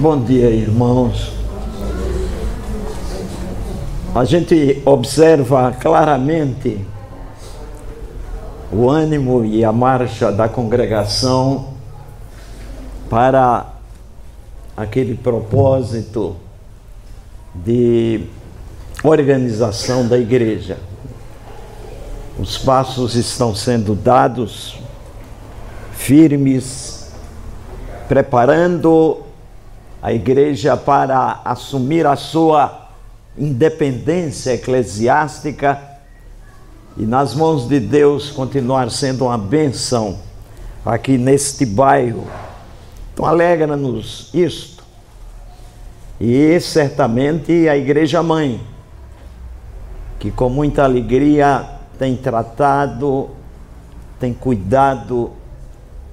Bom dia, irmãos. A gente observa claramente o ânimo e a marcha da congregação para aquele propósito de organização da igreja. Os passos estão sendo dados firmes, preparando a igreja para assumir a sua independência eclesiástica e nas mãos de Deus continuar sendo uma bênção aqui neste bairro. Então alegra-nos isto. E certamente a igreja mãe, que com muita alegria tem tratado, tem cuidado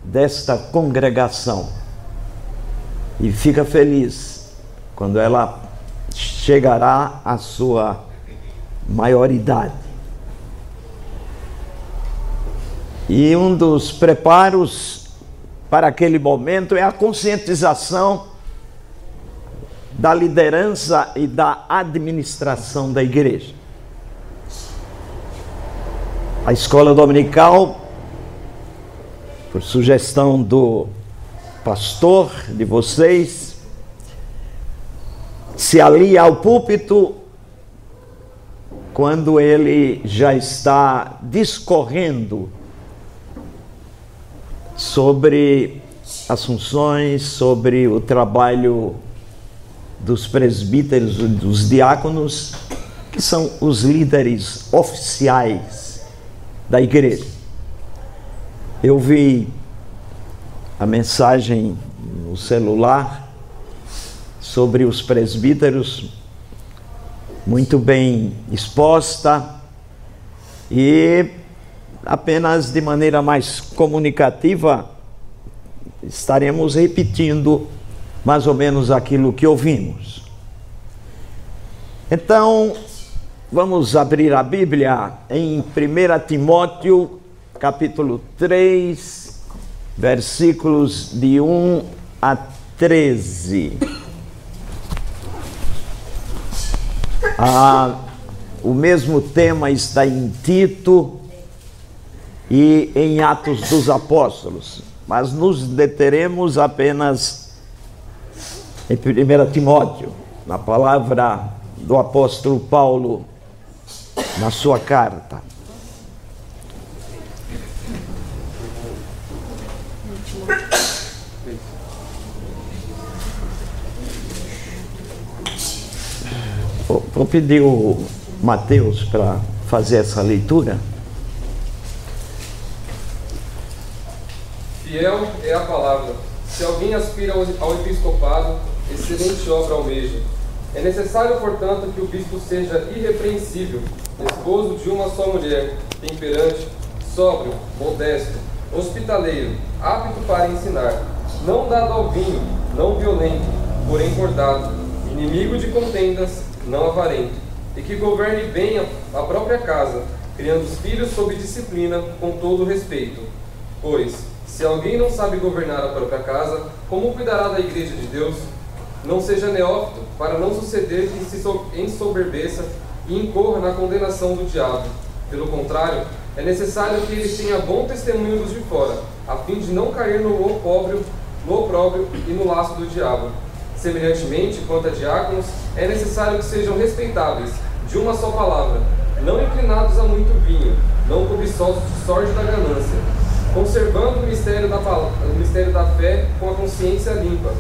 desta congregação e fica feliz quando ela chegará à sua maioridade. E um dos preparos para aquele momento é a conscientização da liderança e da administração da igreja. A escola dominical, por sugestão do pastor de vocês, se alia ao púlpito quando ele já está discorrendo sobre as funções, sobre o trabalho dos presbíteros, dos diáconos, que são os líderes oficiais da igreja. Eu vi a mensagem no celular sobre os presbíteros, muito bem exposta e apenas de maneira mais comunicativa estaremos repetindo mais ou menos aquilo que ouvimos. Então, vamos abrir a Bíblia em 1 Timóteo, capítulo 3, versículos de 1 a 13. Ah, o mesmo tema está em Tito e em Atos dos Apóstolos, mas nos deteremos apenas em 1 Timóteo, na palavra do apóstolo Paulo, na sua carta. Vou pedir o Mateus para fazer essa leitura. Fiel é a palavra. Se alguém aspira ao episcopado, excelente obra almeja. É necessário, portanto, que o bispo seja irrepreensível, esposo de uma só mulher, temperante, sóbrio, modesto, hospitaleiro, apto para ensinar, não dado ao vinho, não violento, porém bordado, inimigo de contendas, não avarento, e que governe bem a, própria casa, criando os filhos sob disciplina, com todo respeito. Pois, se alguém não sabe governar a própria casa, como cuidará da igreja de Deus? Não seja neófito, para não suceder que se ensoberbeça e incorra na condenação do diabo. Pelo contrário, é necessário que ele tenha bom testemunho dos de fora, a fim de não cair no opróbrio, no opróbrio e no laço do diabo. Semelhantemente, quanto a diáconos, é necessário que sejam respeitáveis, de uma só palavra, não inclinados a muito vinho, não cobiçosos de sorte da ganância, conservando o mistério da, o mistério da fé com a consciência limpa.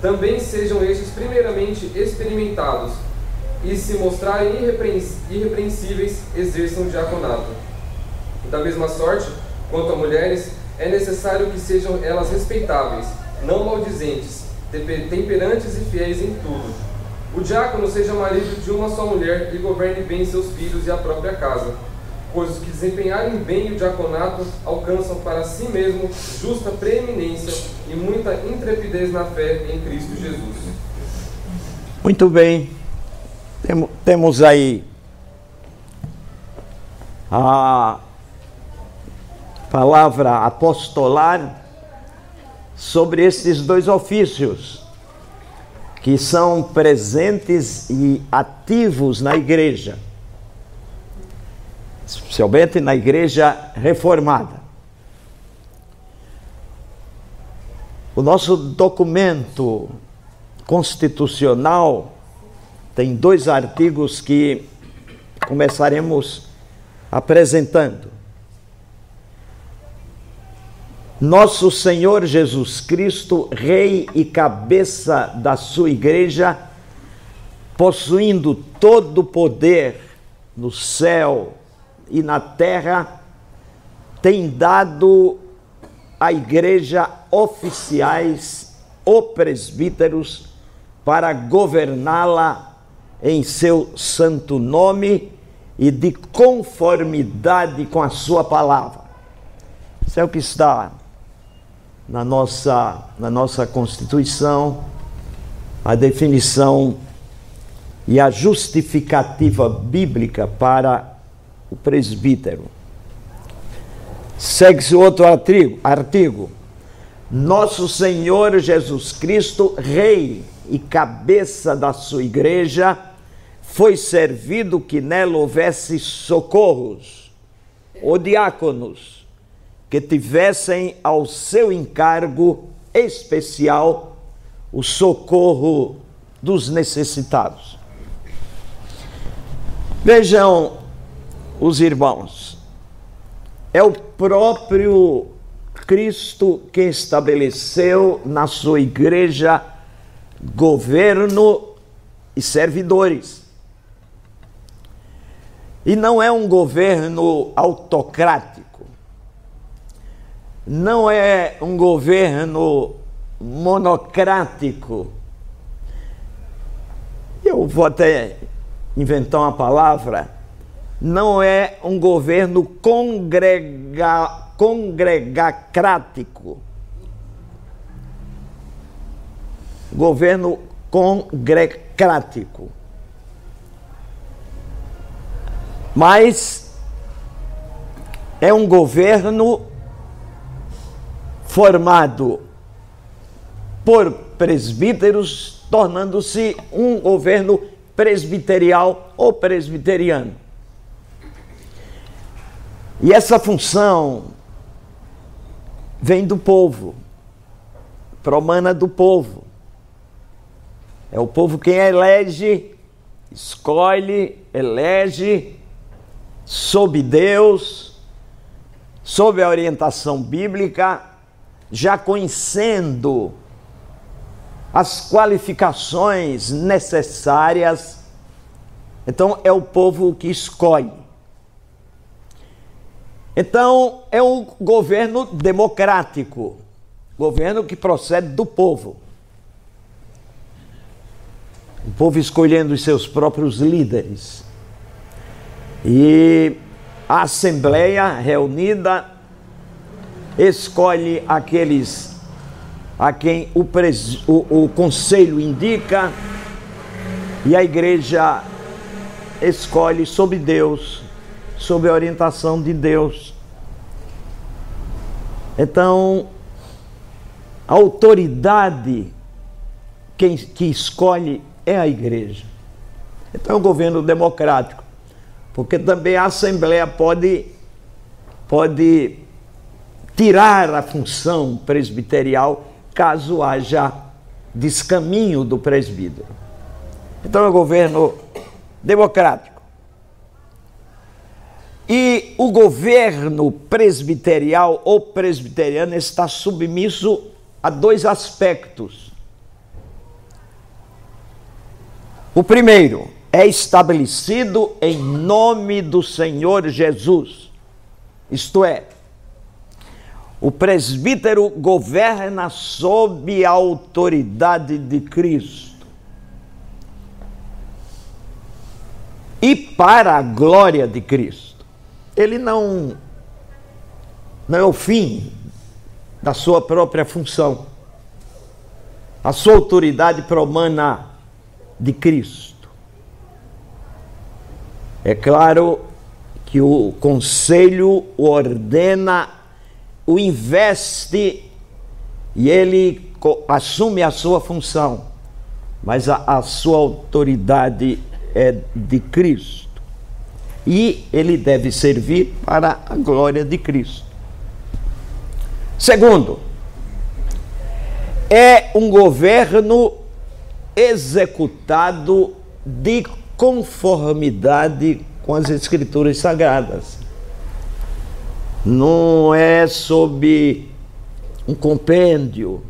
Também sejam estes primeiramente experimentados, e se mostrarem irrepreensíveis, exerçam o diaconato. Da mesma sorte, quanto a mulheres, é necessário que sejam elas respeitáveis, não maldizentes, temperantes e fiéis em tudo. O diácono seja marido de uma só mulher e governe bem seus filhos e a própria casa, pois os que desempenharem bem o diaconato alcançam para si mesmo justa preeminência e muita intrepidez na fé em Cristo Jesus. Muito bem. Temos aí a palavra apostolar sobre esses dois ofícios. Que são presentes e ativos na igreja, especialmente na igreja reformada. O nosso documento constitucional tem dois artigos que começaremos apresentando. Nosso Senhor Jesus Cristo, Rei e cabeça da sua igreja, possuindo todo o poder no céu e na terra, tem dado à igreja oficiais ou presbíteros para governá-la em seu santo nome e de conformidade com a sua palavra. Isso é o que está na nossa, na nossa Constituição a definição e a justificativa bíblica para o presbítero. Segue-se outro artigo, artigo. Nosso Senhor Jesus Cristo, Rei e cabeça da sua igreja, foi servido que nela houvesse socorros, ou diáconos, que tivessem ao seu encargo especial o socorro dos necessitados. Vejam os irmãos, é o próprio Cristo que estabeleceu na sua igreja governo e servidores. E não é um governo autocrático não é um governo monocrático. Eu vou até inventar uma palavra. Não é um governo congrega, congregacrático. Governo congrecrático. Mas é um governo formado por presbíteros, tornando-se um governo presbiterial ou presbiteriano. E essa função vem do povo, promana do povo. É o povo quem elege, escolhe, elege, sob Deus, sob a orientação bíblica, já conhecendo as qualificações necessárias, então é o povo que escolhe. Então é um governo democrático, governo que procede do povo. O povo escolhendo os seus próprios líderes. E a Assembleia reunida escolhe aqueles a quem o, pres, o, o conselho indica e a igreja escolhe sob Deus, sob a orientação de Deus. Então, a autoridade quem, que escolhe é a igreja. Então, é um governo democrático, porque também a Assembleia pode, pode tirar a função presbiterial caso haja descaminho do presbítero. Então é um governo democrático. E o governo presbiterial ou presbiteriano está submisso a dois aspectos. O primeiro é estabelecido em nome do Senhor Jesus, isto é, o presbítero governa sob a autoridade de Cristo. E para a glória de Cristo. Ele não, não é o fim da sua própria função. A sua autoridade promana de Cristo. É claro que o conselho ordena o investe e ele assume a sua função. mas a, a sua autoridade é de Cristo. E ele deve servir para a glória de Cristo. Segundo, é um governo executado de conformidade com as Escrituras Sagradas. Não é sob um compêndio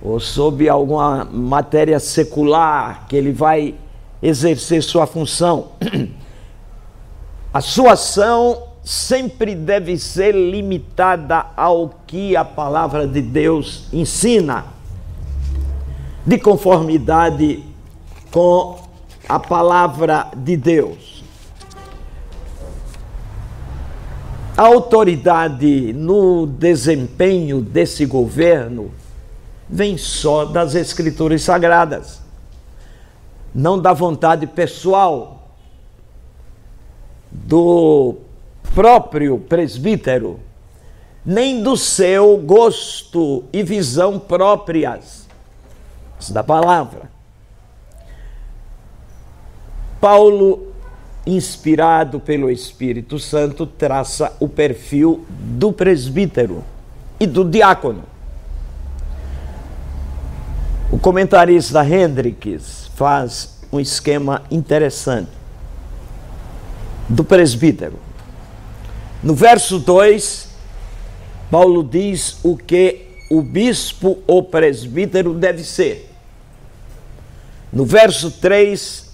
ou sob alguma matéria secular que ele vai exercer sua função. A sua ação sempre deve ser limitada ao que a palavra de Deus ensina, de conformidade com a palavra de Deus. A autoridade no desempenho desse governo vem só das Escrituras Sagradas, não da vontade pessoal do próprio presbítero, nem do seu gosto e visão próprias da palavra. Paulo, inspirado pelo Espírito Santo, traça o perfil do presbítero e do diácono. O comentarista Hendricks faz um esquema interessante do presbítero. No verso 2, Paulo diz o que o bispo ou presbítero deve ser. No verso 3,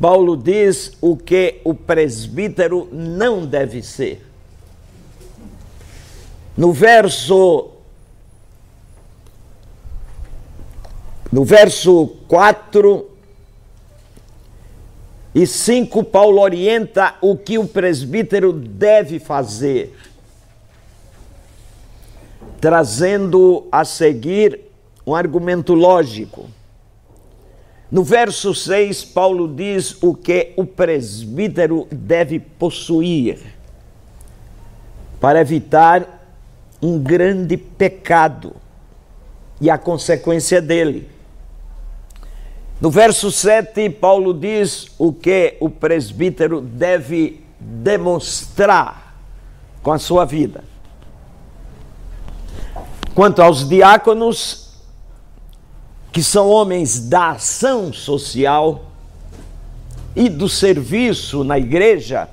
Paulo diz o que o presbítero não deve ser. No verso No verso 4 e 5, Paulo orienta o que o presbítero deve fazer, trazendo a seguir um argumento lógico. No verso 6, Paulo diz o que o presbítero deve possuir para evitar um grande pecado e a consequência dele. No verso 7, Paulo diz o que o presbítero deve demonstrar com a sua vida. Quanto aos diáconos, que são homens da ação social e do serviço na igreja,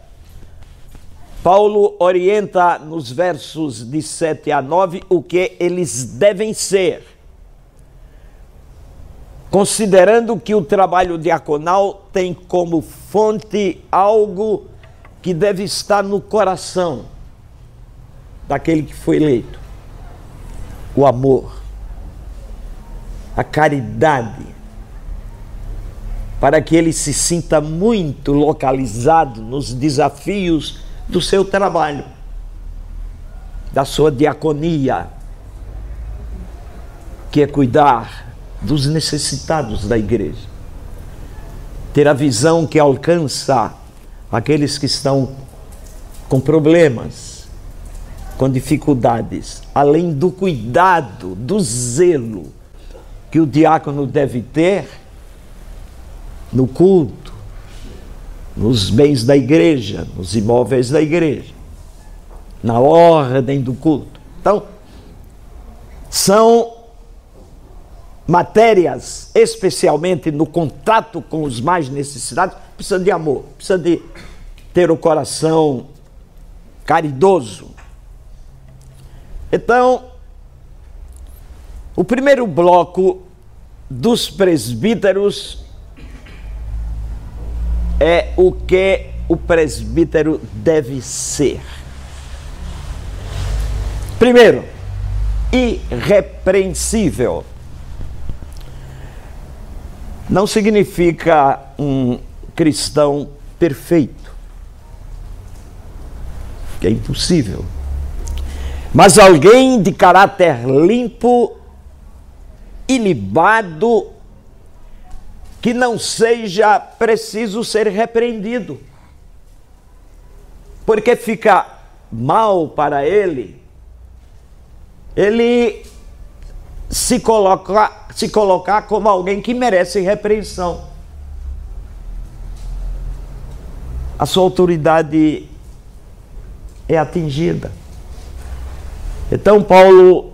Paulo orienta nos versos de 7 a 9 o que eles devem ser. Considerando que o trabalho diaconal tem como fonte algo que deve estar no coração daquele que foi eleito: o amor, a caridade, para que ele se sinta muito localizado nos desafios do seu trabalho, da sua diaconia, que é cuidar dos necessitados da igreja. Ter a visão que alcança aqueles que estão com problemas, com dificuldades, além do cuidado, do zelo que o diácono deve ter no culto, nos bens da igreja, nos imóveis da igreja, na ordem do culto. Então, são matérias, especialmente no contato com os mais necessitados, precisa de amor, precisa de ter o coração caridoso. Então, o primeiro bloco dos presbíteros é o que o presbítero deve ser. Primeiro, irrepreensível não significa um cristão perfeito, que é impossível, mas alguém de caráter limpo, ilibado, que não seja preciso ser repreendido, porque fica mal para ele, ele se colocar, se colocar como alguém que merece repreensão. A sua autoridade é atingida. Então, Paulo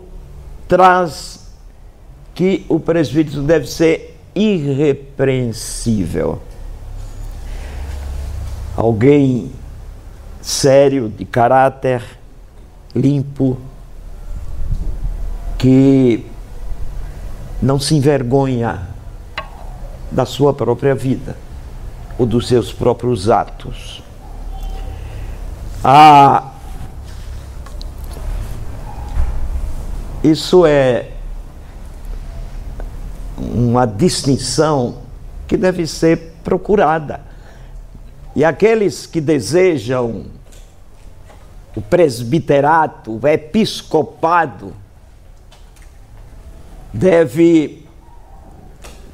traz que o presbítero deve ser irrepreensível. Alguém sério, de caráter limpo, que não se envergonha da sua própria vida ou dos seus próprios atos. Ah, isso é uma distinção que deve ser procurada. E aqueles que desejam o presbiterato, o episcopado, deve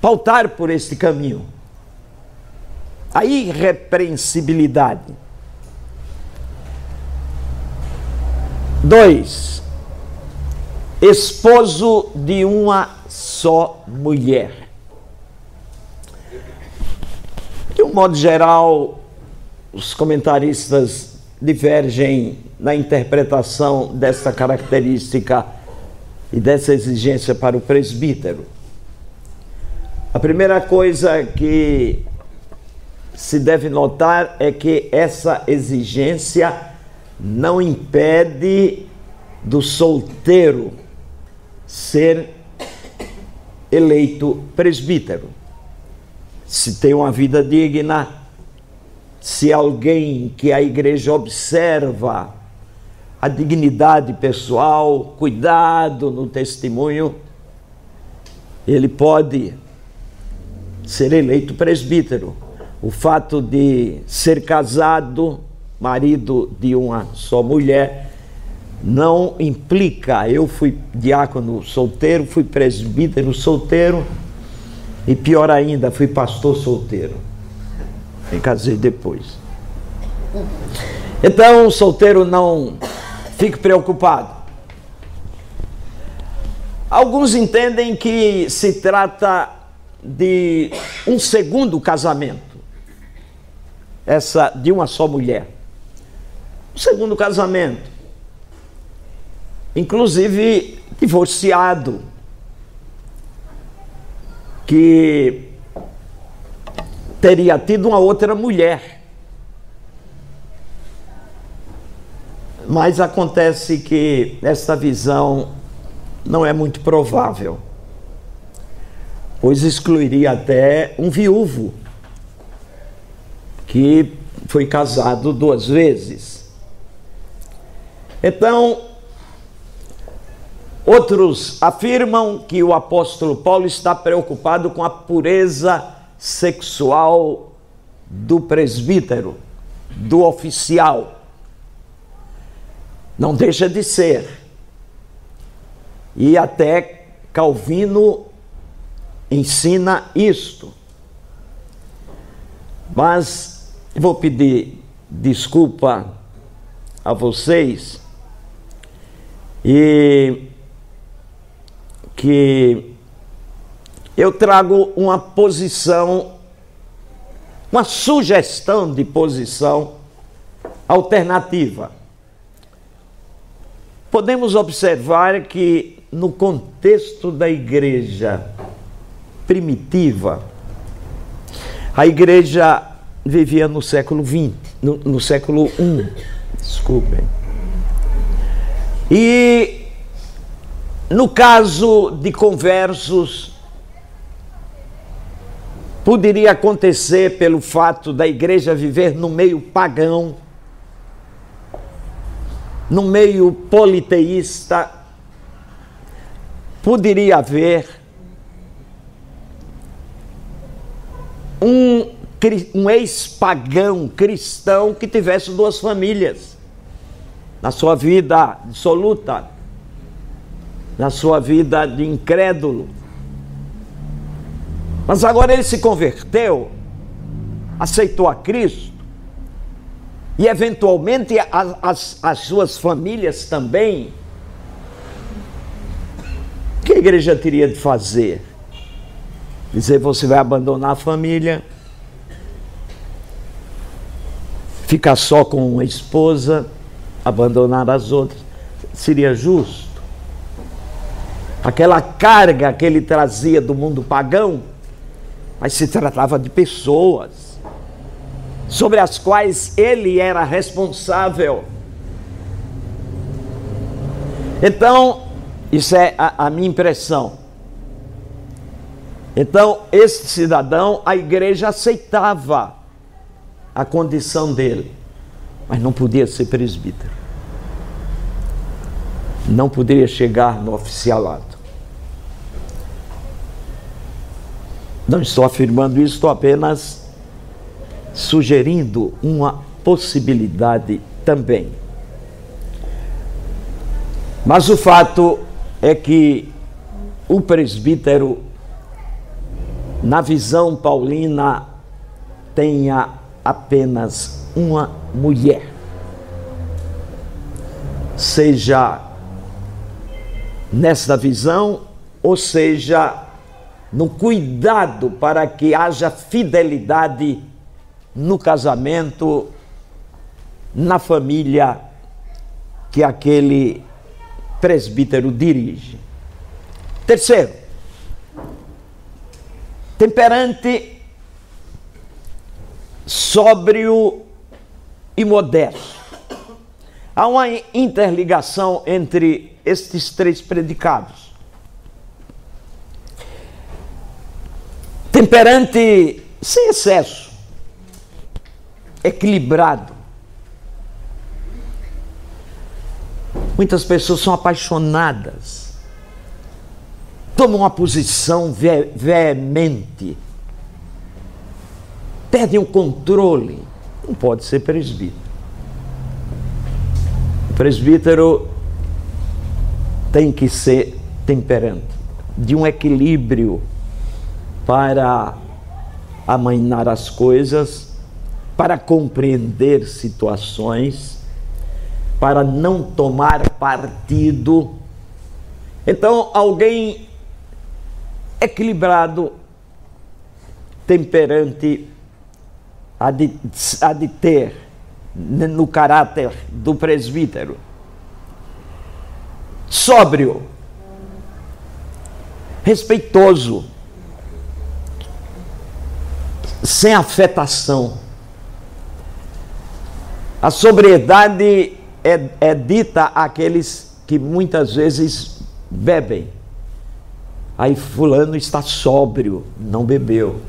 pautar por este caminho. A irrepreensibilidade. Dois, esposo de uma só mulher. De um modo geral, os comentaristas divergem na interpretação dessa característica e dessa exigência para o presbítero. A primeira coisa que se deve notar é que essa exigência não impede do solteiro ser eleito presbítero. Se tem uma vida digna, se alguém que a igreja observa a dignidade pessoal, cuidado no testemunho, ele pode ser eleito presbítero. O fato de ser casado, marido de uma só mulher, não implica. Eu fui diácono solteiro, fui presbítero solteiro e pior ainda, fui pastor solteiro. Me casei depois. Então, solteiro não fique preocupado. Alguns entendem que se trata de um segundo casamento, essa de uma só mulher. Um segundo casamento, inclusive divorciado, que teria tido uma outra mulher. Mas acontece que essa visão não é muito provável, pois excluiria até um viúvo que foi casado duas vezes. Então, outros afirmam que o apóstolo Paulo está preocupado com a pureza sexual do presbítero, do oficial. Não deixa de ser. E até Calvino ensina isto. Mas vou pedir desculpa a vocês e que eu trago uma posição, uma sugestão de posição alternativa podemos observar que no contexto da igreja primitiva, a igreja vivia no século XX, no, no século I, desculpem. E no caso de conversos, poderia acontecer pelo fato da igreja viver no meio pagão no meio politeísta, poderia haver um, um ex-pagão cristão que tivesse duas famílias na sua vida dissoluta, na sua vida de incrédulo. Mas agora ele se converteu, aceitou a Cristo, e eventualmente as, as suas famílias também. Que a igreja teria de fazer? Dizer você vai abandonar a família, ficar só com a esposa, abandonar as outras. Seria justo? Aquela carga que ele trazia do mundo pagão, mas se tratava de pessoas sobre as quais ele era responsável. Então, isso é a, a minha impressão. Então, esse cidadão, a igreja aceitava a condição dele, mas não podia ser presbítero. Não poderia chegar no oficialado. Não estou afirmando isso, estou apenas sugerindo uma possibilidade também. Mas o fato é que o presbítero, na visão paulina, tenha apenas uma mulher. Seja nessa visão, ou seja, no cuidado para que haja fidelidade no casamento, na família que aquele presbítero dirige. Terceiro, temperante, sóbrio e modesto. Há uma interligação entre estes três predicados. Temperante sem excesso, equilibrado. Muitas pessoas são apaixonadas, tomam uma posição ve veemente, perdem o controle. Não pode ser presbítero. O presbítero tem que ser temperante, de um equilíbrio para amainar as coisas, para compreender situações, para não tomar partido. Então, alguém equilibrado, temperante, há de, há de ter no caráter do presbítero. Sóbrio, respeitoso, sem afetação. A sobriedade é, é dita àqueles que muitas vezes bebem. Aí fulano está sóbrio, não bebeu.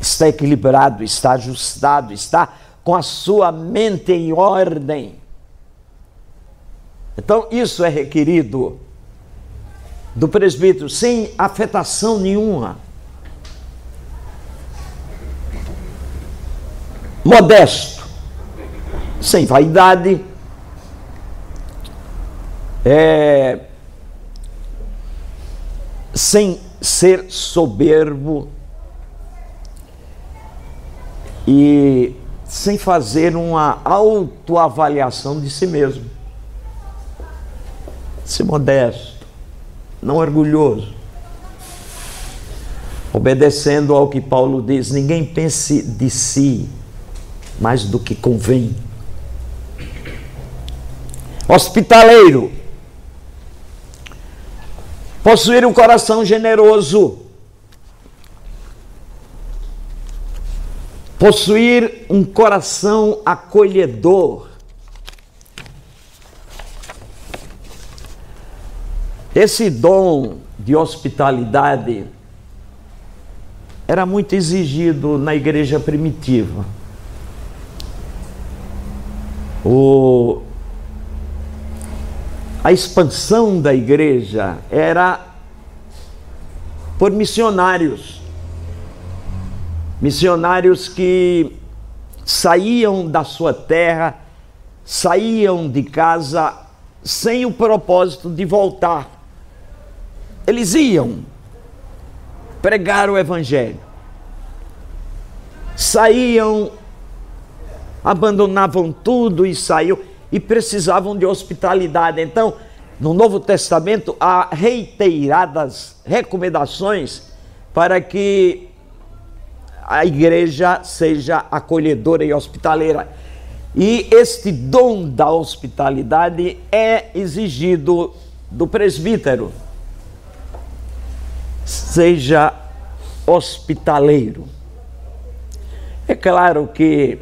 Está equilibrado, está ajustado, está com a sua mente em ordem. Então, isso é requerido do presbítero, sem afetação nenhuma. Modesto, sem vaidade, é, sem ser soberbo. E sem fazer uma autoavaliação de si mesmo. Ser modesto, não orgulhoso. Obedecendo ao que Paulo diz, ninguém pense de si mais do que convém. Hospitaleiro. Possuir um coração generoso. Possuir um coração acolhedor. Esse dom de hospitalidade era muito exigido na igreja primitiva. O, a expansão da igreja era por missionários. Missionários que saíam da sua terra, saíam de casa sem o propósito de voltar. Eles iam pregar o evangelho. Saíam abandonavam tudo e saíam e precisavam de hospitalidade. Então, no Novo Testamento há reiteradas recomendações para que a igreja seja acolhedora e hospitaleira. E este dom da hospitalidade é exigido do presbítero. Seja hospitaleiro. É claro que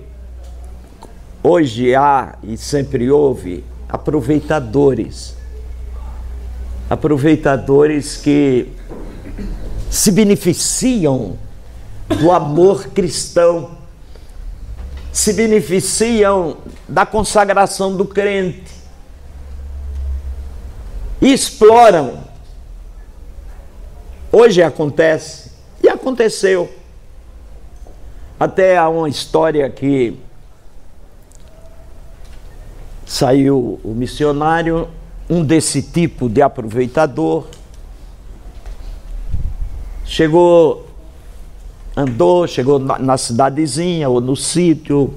hoje há e sempre houve aproveitadores. Aproveitadores que se beneficiam do amor cristão, se beneficiam da consagração do crente, exploram. Hoje acontece, e aconteceu. Até há uma história que saiu o missionário, um desse tipo de aproveitador, chegou, andou, chegou na, cidadezinha ou no sítio,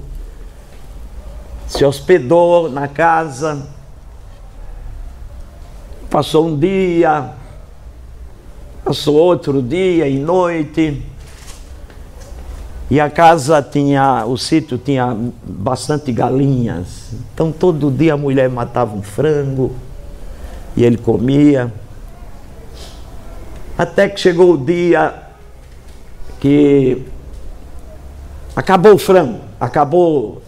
se hospedou na casa, passou um dia, passou outro dia e noite, e a casa tinha, o sítio tinha bastante galinhas. Então todo dia a mulher matava um frango e ele comia. Até que chegou o dia que acabou o frango, acabou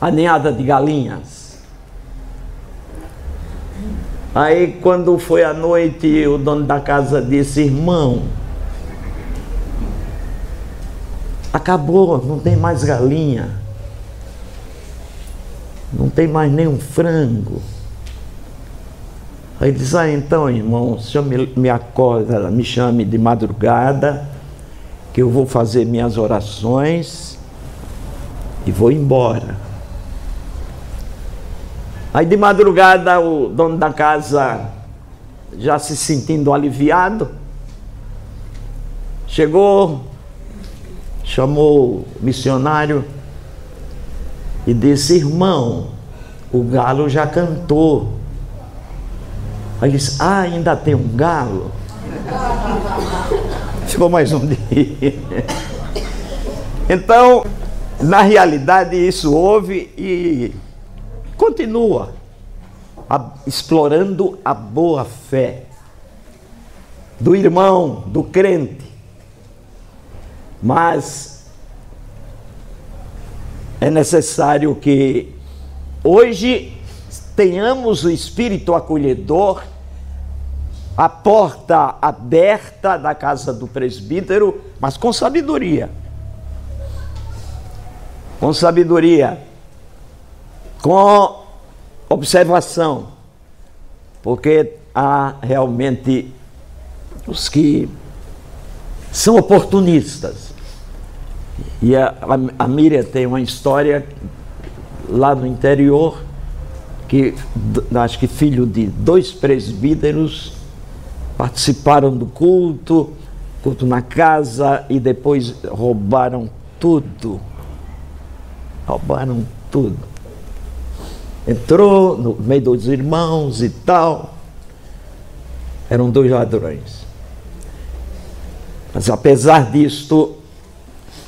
a ninhada de galinhas. Aí quando foi a noite, o dono da casa disse, irmão, Acabou, não tem mais galinha. Não tem mais nenhum frango. Aí diz, ah, então, irmão, o senhor me, me acorda, me chame de madrugada, que eu vou fazer minhas orações e vou embora. Aí de madrugada o dono da casa, já se sentindo aliviado, chegou, chamou o missionário e disse: Irmão, o galo já cantou. Aí disse: Ah, ainda tem um galo? Ficou mais um dia. Então, na realidade, isso houve e continua explorando a boa fé do irmão, do crente mas é necessário que hoje tenhamos o espírito acolhedor, a porta aberta da casa do presbítero, mas com sabedoria. Com sabedoria, com observação, porque há realmente os que são oportunistas. E a, a, a Miriam tem uma história lá no interior, que acho que filho de dois presbíteros participaram do culto, culto na casa e depois roubaram tudo. Roubaram tudo. Entrou no meio dos irmãos e tal. Eram dois ladrões. Mas apesar disto,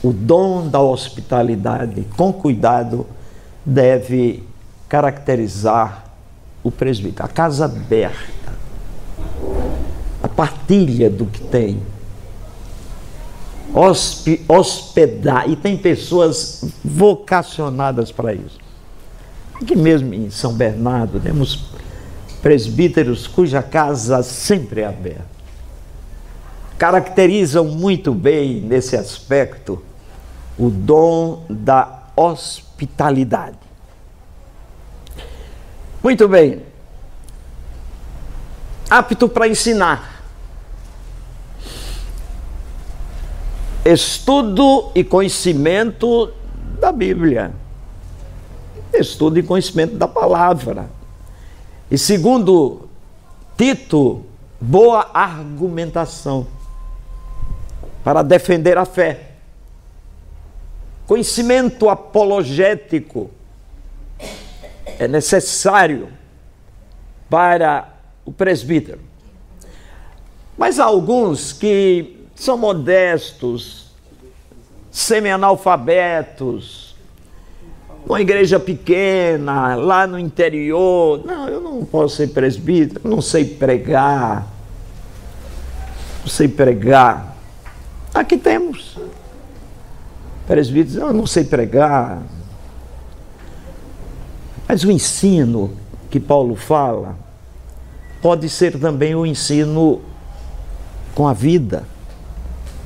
o dom da hospitalidade, com cuidado, deve caracterizar o presbítero. A casa aberta, a partilha do que tem, Hosp hospedar, e tem pessoas vocacionadas para isso. Aqui mesmo em São Bernardo, temos presbíteros cuja casa sempre é aberta. Caracterizam muito bem nesse aspecto o dom da hospitalidade. Muito bem. Apto para ensinar. Estudo e conhecimento da Bíblia. Estudo e conhecimento da palavra. E segundo Tito, boa argumentação para defender a fé Conhecimento apologético é necessário para o presbítero. Mas há alguns que são modestos, semi-analfabetos, uma igreja pequena, lá no interior. Não, eu não posso ser presbítero, não sei pregar. Não sei pregar. Aqui temos. Presbíteros, eu não sei pregar. Mas o ensino que Paulo fala pode ser também o ensino com a vida,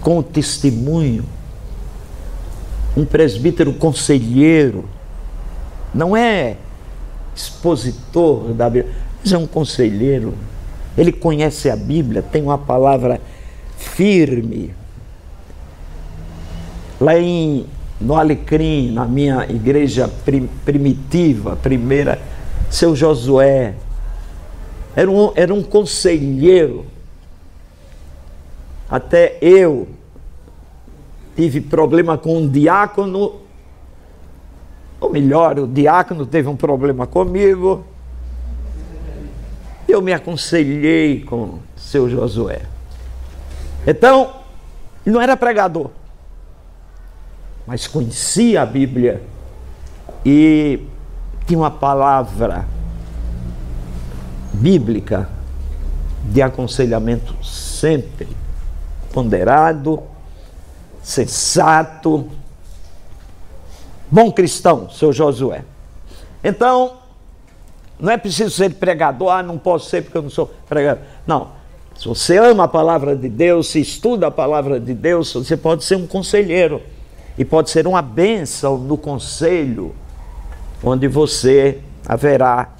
com o testemunho. Um presbítero conselheiro não é expositor da Bíblia, mas é um conselheiro. Ele conhece a Bíblia, tem uma palavra firme. Lá em, no Alecrim, na minha igreja prim, primitiva, primeira, seu Josué, era um, era um conselheiro. Até eu tive problema com um diácono, ou melhor, o diácono teve um problema comigo. Eu me aconselhei com seu Josué. Então, não era pregador, mas conhecia a Bíblia e tinha uma palavra bíblica de aconselhamento sempre ponderado, sensato, bom cristão, seu Josué. Então, não é preciso ser pregador, ah, não posso ser porque eu não sou pregador. Não. Se você ama a palavra de Deus, se estuda a palavra de Deus, você pode ser um conselheiro e pode ser uma bênção no conselho, onde você haverá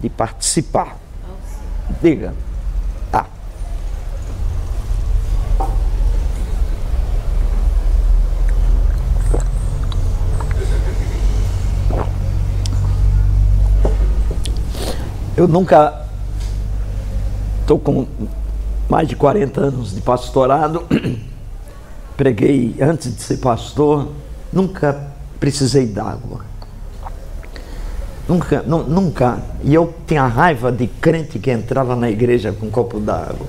de participar. Diga. Ah. Eu nunca estou com mais de 40 anos de pastorado, preguei antes de ser pastor, nunca precisei d'água. Nunca, nunca. E eu tinha raiva de crente que entrava na igreja com um copo d'água.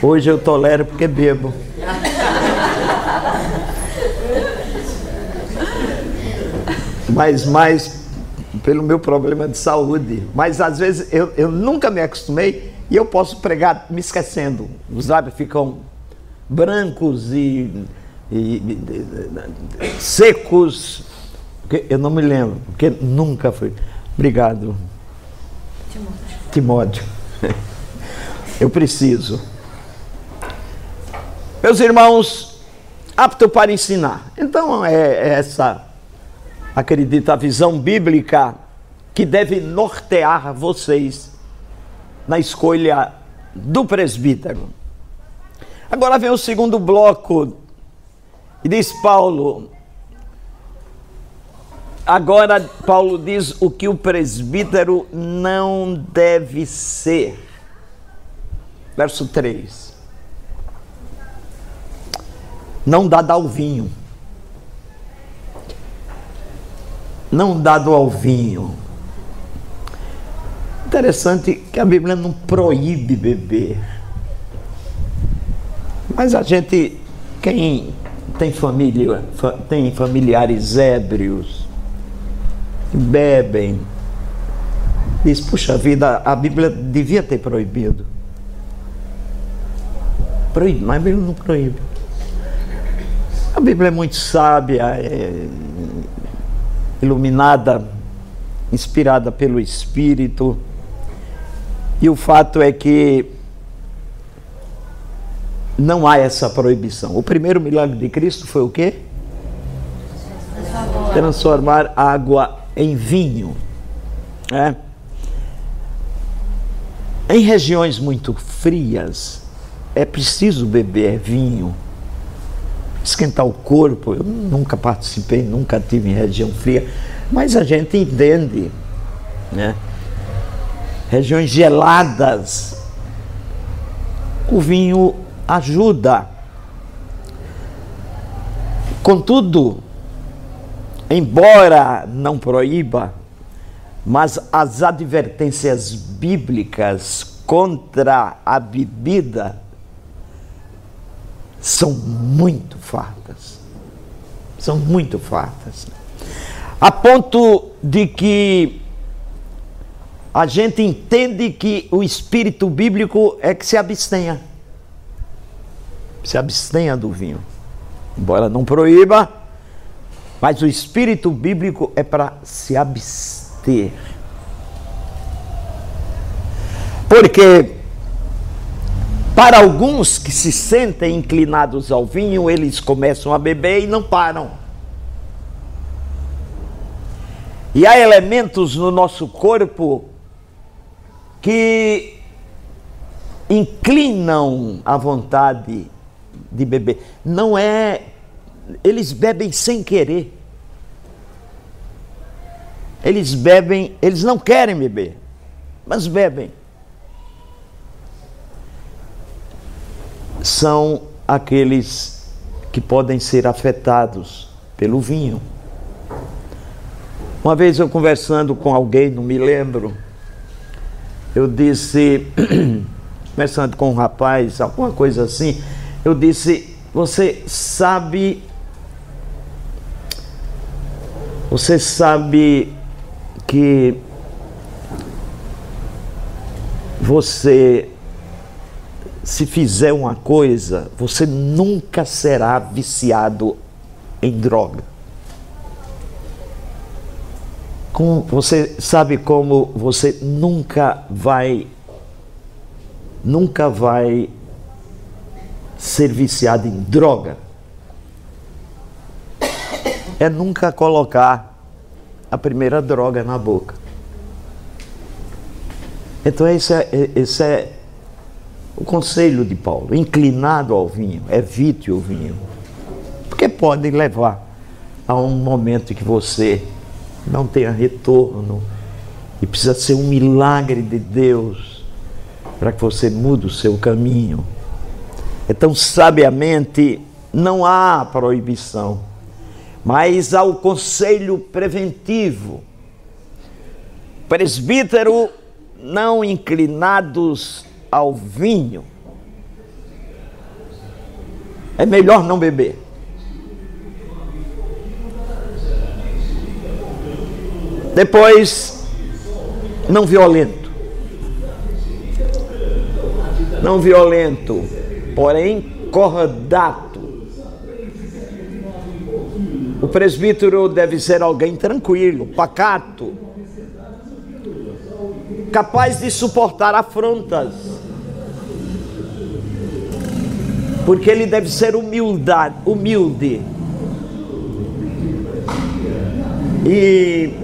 Hoje eu tolero porque bebo. Mas mais pelo meu problema de saúde. Mas às vezes eu, eu nunca me acostumei e eu posso pregar me esquecendo. Os lábios ficam brancos e, e, e secos eu não me lembro, porque nunca foi. Obrigado. Timóteo. Timóteo. Eu preciso. Meus irmãos, apto para ensinar. Então é, é essa, acredito, a visão bíblica que deve nortear vocês na escolha do presbítero. Agora vem o segundo bloco, e diz Paulo: Agora, Paulo diz o que o presbítero não deve ser. Verso 3. Não dado ao vinho. Não dado ao vinho. Interessante que a Bíblia não proíbe beber. Mas a gente, quem tem família, tem familiares ébrios, bebem. Diz, puxa vida, a Bíblia devia ter proibido. Proíbe, mas a Bíblia não proíbe. A Bíblia é muito sábia, é iluminada, inspirada pelo Espírito. E o fato é que não há essa proibição. O primeiro milagre de Cristo foi o quê? Transformar água em vinho. É. Em regiões muito frias, é preciso beber vinho, esquentar o corpo. Eu nunca participei, nunca tive em região fria, mas a gente entende, né? Regiões geladas, o vinho ajuda. Contudo, embora não proíba, Mas as advertências bíblicas contra a bebida são muito fartas. São muito fartas. A ponto de que a gente entende que o espírito bíblico é que se abstenha. Se abstenha do vinho. Embora não proíba, mas o espírito bíblico é para se abster. Porque para alguns que se sentem inclinados ao vinho, eles começam a beber e não param. E há elementos no nosso corpo que inclinam a vontade de beber. Não é eles bebem sem querer. Eles bebem, eles não querem beber, mas bebem. São aqueles que podem ser afetados pelo vinho. Uma vez eu conversando com alguém, não me lembro, eu disse, conversando com um rapaz, alguma coisa assim, eu disse: Você sabe Você sabe que você, se fizer uma coisa, você nunca será viciado em droga. Como, você sabe como você nunca vai, nunca vai ser viciado em droga? é nunca colocar a primeira droga na boca. Então esse é, esse é o conselho de Paulo, inclinado ao vinho, evite o vinho. Porque pode levar a um momento que você não tenha retorno e precisa ser um milagre de Deus para que você mude o seu caminho. Então, sabiamente, não há proibição mas ao conselho preventivo. Presbítero não inclinados ao vinho. É melhor não beber. Depois, não violento. Não violento, porém cordato o presbítero deve ser alguém tranquilo, pacato, capaz de suportar afrontas. Porque ele deve ser humildade, humilde. E,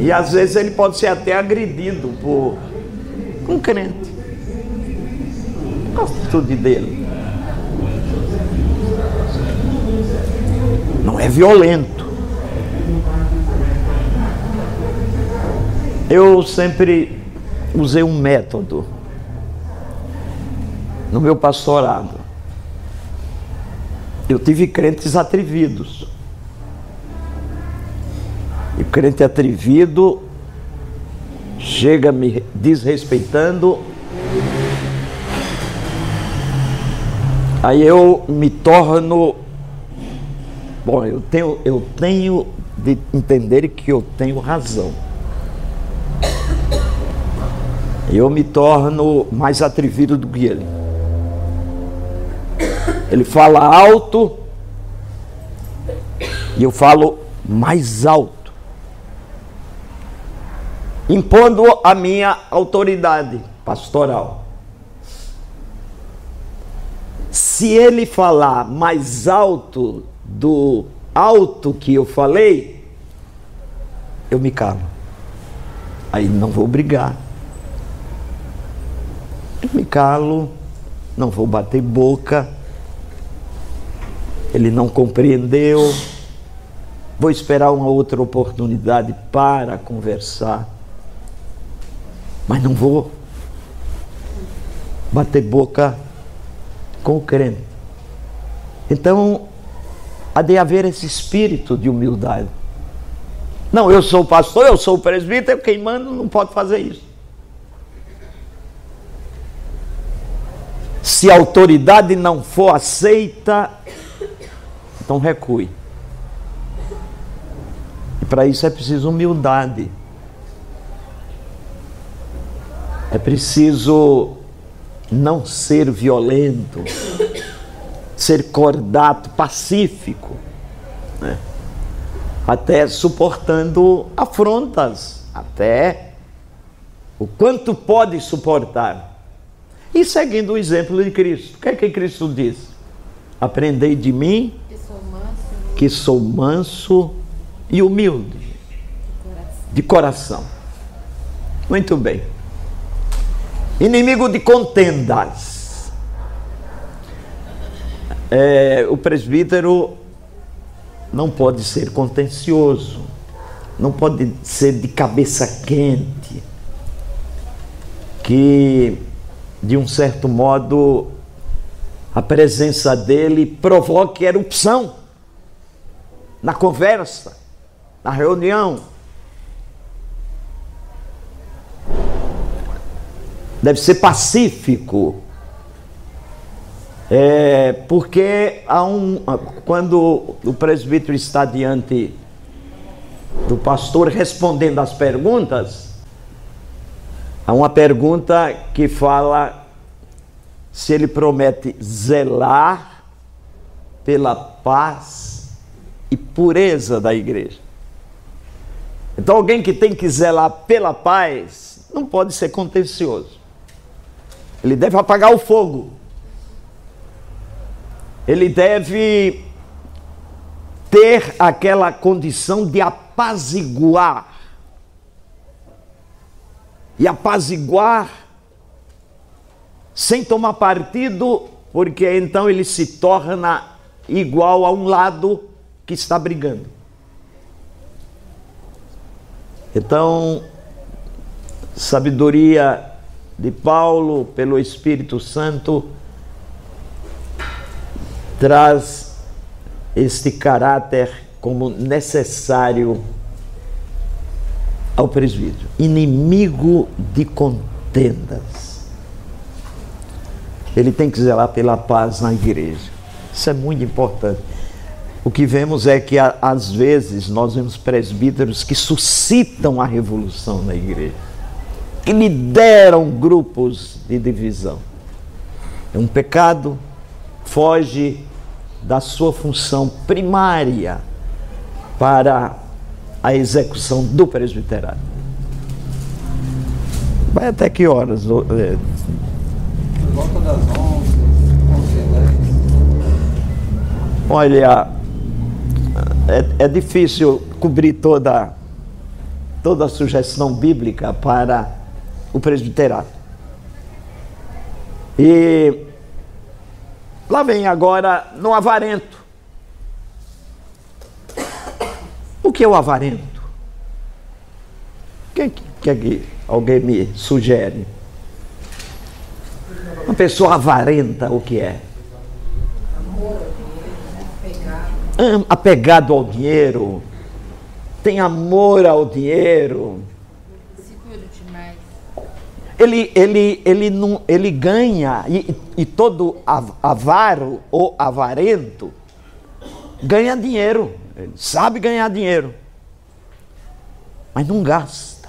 e às vezes ele pode ser até agredido por um crente. Atitude dele. não é violento. Eu sempre usei um método no meu pastorado. Eu tive crentes atrevidos. E crente atrevido chega me desrespeitando. Aí eu me torno Bom, eu tenho, eu tenho de entender que eu tenho razão. Eu me torno mais atrevido do que ele. Ele fala alto e eu falo mais alto, impondo a minha autoridade pastoral. Se ele falar mais alto do alto que eu falei, eu me calo. Aí não vou brigar. Eu me calo, não vou bater boca. Ele não compreendeu. Vou esperar uma outra oportunidade para conversar. Mas não vou bater boca com o crente. Então, há de haver esse espírito de humildade. Não, eu sou pastor, eu sou presbítero, quem manda não pode fazer isso. Se a autoridade não for aceita, então recue. E para isso é preciso humildade. É preciso não ser violento, ser cordato, pacífico, né? até suportando afrontas, até o quanto pode suportar. E seguindo o exemplo de Cristo. O que é que Cristo diz? Aprendei de mim Que sou manso e humilde de coração. Muito bem. Inimigo de contendas. É, o presbítero não pode ser contencioso, não pode ser de cabeça quente, que de um certo modo a presença dele provoque erupção na conversa, na reunião. Deve ser pacífico. É, porque há um, quando o presbítero está diante do pastor respondendo às perguntas, há uma pergunta que fala se ele promete zelar pela paz e pureza da igreja. Então, alguém que tem que zelar pela paz não pode ser contencioso. Ele deve apagar o fogo. Ele deve ter aquela condição de apaziguar. E apaziguar sem tomar partido, porque então ele se torna igual a um lado que está brigando. Então, sabedoria de Paulo pelo Espírito Santo traz este caráter como necessário ao presbítero. Inimigo de contendas. Ele tem que zelar pela paz na igreja. Isso é muito importante. O que vemos é que, às vezes, nós vemos presbíteros que suscitam a revolução na igreja, que lideram grupos de divisão. É um pecado, foge da sua função primária para a execução do presbiterário. Vai até que horas? ô, é, Por volta das 11, 11 e 10. Olha, é, é difícil cobrir toda, toda a sugestão bíblica para o presbiterato. E lá vem agora no avarento. O que é o avarento? Quem que, que, alguém me sugere? Uma pessoa avarenta, o que é? Apegado ao dinheiro, tem amor ao dinheiro. Ele, ele, ele, não, ele ganha, e, e todo av- avaro ou avarento ganha dinheiro, ele sabe ganhar dinheiro, mas não gasta.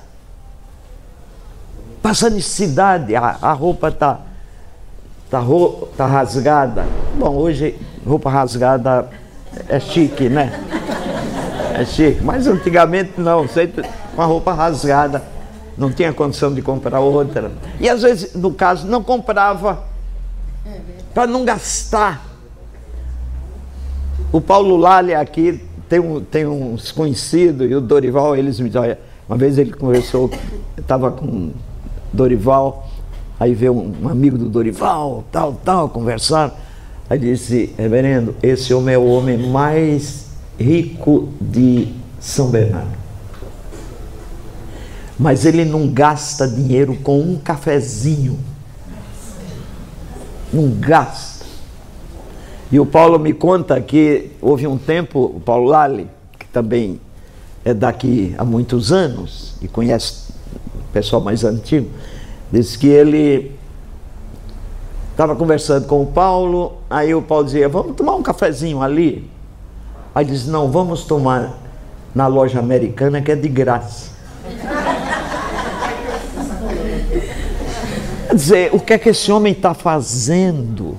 Passa necessidade, a, a roupa está tá, ro- tá rasgada. Bom, hoje roupa rasgada é chique, né? É chique, mas antigamente não, sempre com a roupa rasgada, não tinha condição de comprar outra. E às vezes, no caso, não comprava para não gastar. O Paulo Lale aqui tem, um, tem uns conhecidos, e o Dorival, eles me olha, uma vez ele conversou, estava com Dorival, aí veio um, um amigo do Dorival, tal, tal, conversaram. Aí disse, reverendo, esse homem é o homem mais rico de São Bernardo. Mas ele não gasta dinheiro com um cafezinho. Não gasta. E o Paulo me conta que houve um tempo, o Paulo Lali, que também é daqui há muitos anos e conhece o pessoal mais antigo, disse que ele estava conversando com o Paulo, aí o Paulo dizia, vamos tomar um cafezinho ali. Aí disse, não, vamos tomar na loja americana que é de graça. Dizer, o que é que esse homem está fazendo?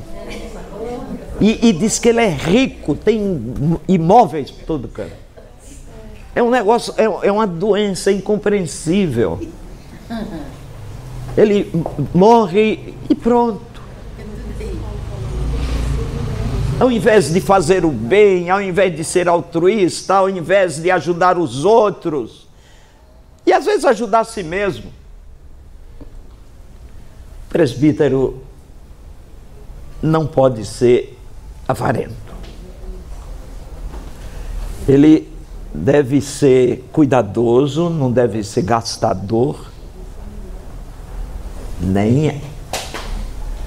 E, e, diz que ele é rico, tem imóveis por todo canto. É um negócio, é, é uma doença incompreensível. Ele morre e pronto. Ao invés de fazer o bem, ao invés de ser altruísta, ao invés de ajudar os outros, e às vezes ajudar a si mesmo. Presbítero não pode ser avarento. Ele deve ser cuidadoso, não deve ser gastador, nem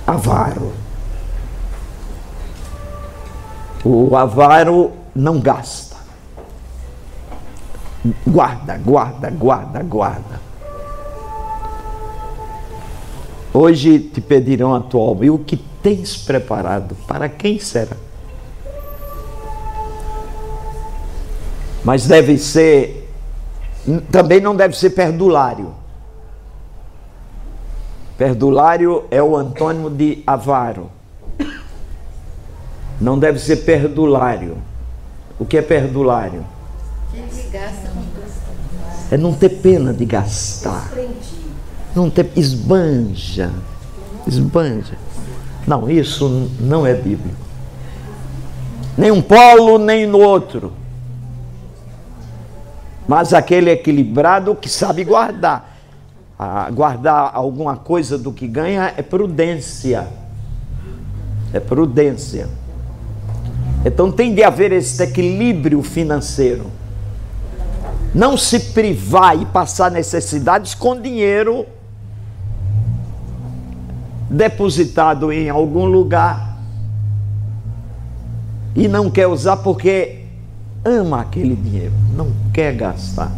avaro. O avaro não gasta. Guarda, guarda, guarda, guarda. Hoje te pedirão a tua alma, e o que tens preparado? Para quem será? Mas deve ser, também não deve ser perdulário. Perdulário é o antônimo de avaro. Não deve ser perdulário. O que é perdulário? É não ter pena de gastar. Não ter esbanja. Esbanja. Não, isso não é bíblico. Nem um polo, nem no outro. Mas aquele equilibrado que sabe guardar. Ah, guardar alguma coisa do que ganha é prudência. É prudência. Então tem de haver esse equilíbrio financeiro. Não se privar e passar necessidades com dinheiro depositado em algum lugar e não quer usar porque ama aquele dinheiro, não quer gastar.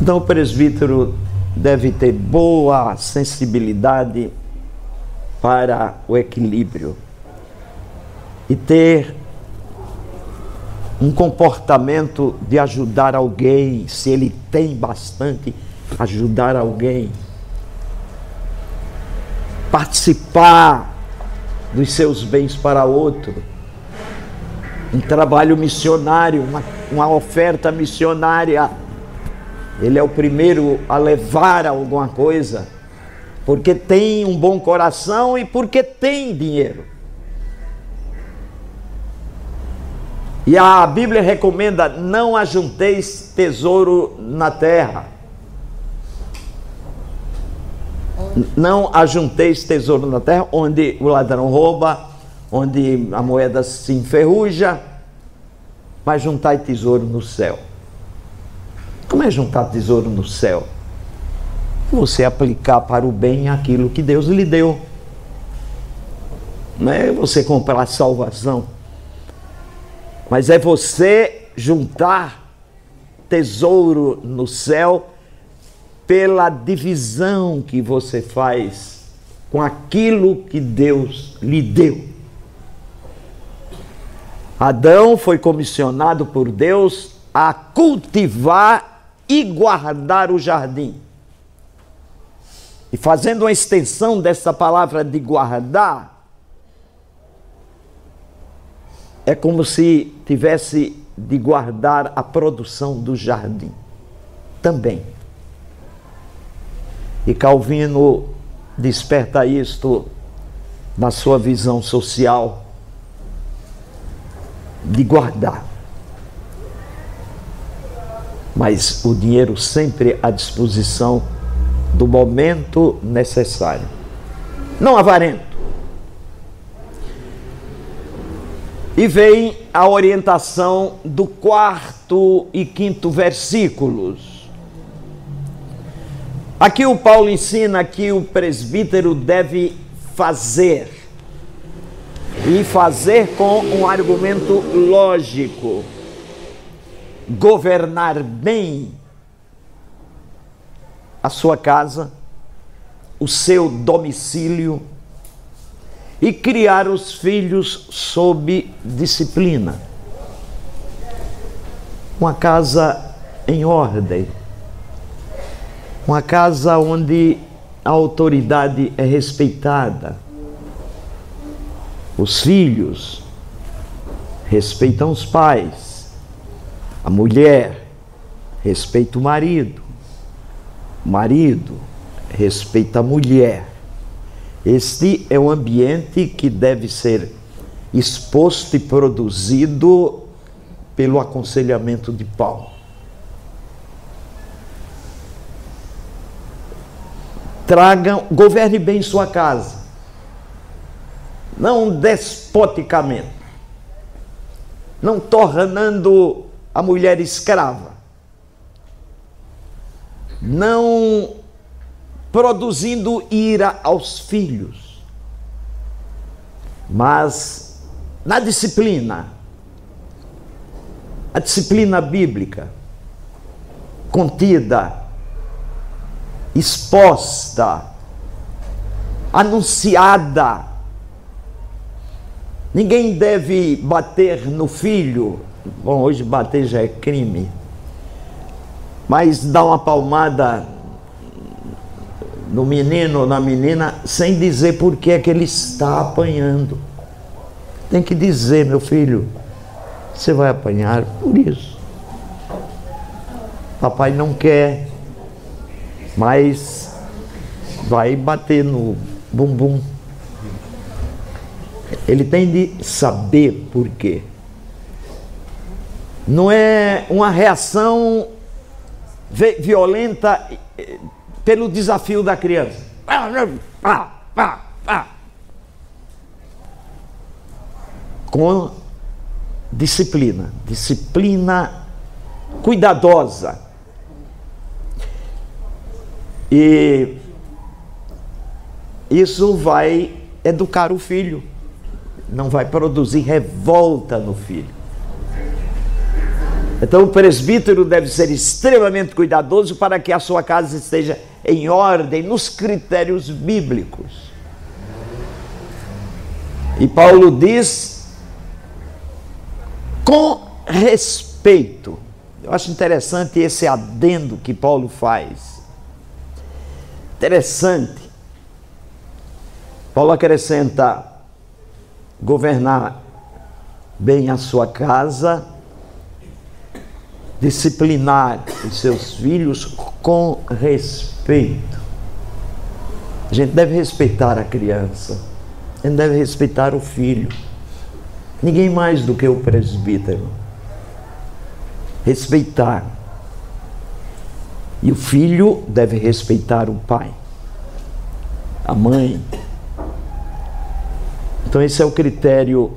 Então o presbítero deve ter boa sensibilidade para o equilíbrio e ter um comportamento de ajudar alguém, se ele tem bastante, ajudar alguém. Participar dos seus bens para outro. Um trabalho missionário, uma, uma oferta missionária. Ele é o primeiro a levar alguma coisa, porque tem um bom coração e porque tem dinheiro. E a Bíblia recomenda: não ajunteis tesouro na terra. Não ajunteis tesouro na terra, onde o ladrão rouba, onde a moeda se enferruja, mas juntai tesouro no céu. Como é juntar tesouro no céu? Você aplicar para o bem aquilo que Deus lhe deu. Não é você comprar salvação mas é você juntar tesouro no céu pela divisão que você faz com aquilo que Deus lhe deu. Adão foi comissionado por Deus a cultivar e guardar o jardim. E fazendo uma extensão dessa palavra de guardar, é como se tivesse de guardar a produção do jardim também. E Calvino desperta isto na sua visão social de guardar. Mas o dinheiro sempre à disposição do momento necessário. Não avarento E vem a orientação do quarto e quinto versículos. Aqui o Paulo ensina que o presbítero deve fazer, e fazer com um argumento lógico. governar bem a sua casa, o seu domicílio e criar os filhos sob disciplina. Uma casa em ordem, uma casa onde a autoridade é respeitada. Os filhos respeitam os pais, a mulher respeita o marido, o marido respeita a mulher. Este é um ambiente que deve ser exposto e produzido pelo aconselhamento de Paulo. Tragam, governe bem sua casa, não despoticamente, não tornando a mulher escrava, não produzindo ira aos filhos, mas na disciplina, a disciplina bíblica, contida, exposta, anunciada. Ninguém deve bater no filho. Bom, hoje bater já é crime. Mas dar uma palmada no menino ou na menina sem dizer por que é que ele está apanhando. Tem que dizer, meu filho, você vai apanhar por isso. Papai não quer, mas vai bater no bumbum. Ele tem de saber por quê. Não é uma reação violenta pelo desafio da criança. Com disciplina, disciplina cuidadosa. E isso vai educar o filho, não vai produzir revolta no filho. Então o presbítero deve ser extremamente cuidadoso para que a sua casa esteja em ordem nos critérios bíblicos. E Paulo diz com respeito. Eu acho interessante esse adendo que Paulo faz. Interessante. Paulo acrescenta governar bem a sua casa, disciplinar os seus filhos com respeito. A gente deve respeitar a criança, a gente deve respeitar o filho. Ninguém mais do que o presbítero. Respeitar. E o filho deve respeitar o pai, a mãe. Então, esse é o critério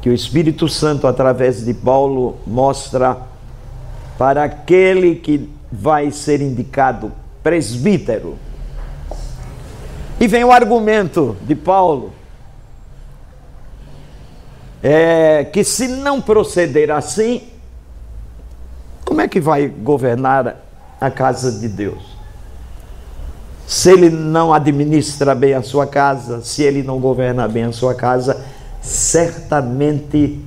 que o Espírito Santo, através de Paulo, mostra para aquele que vai ser indicado presbítero. E vem o argumento de Paulo. É que se não proceder assim, como é que vai governar a casa de Deus? Se ele não administra bem a sua casa, se ele não governa bem a sua casa, certamente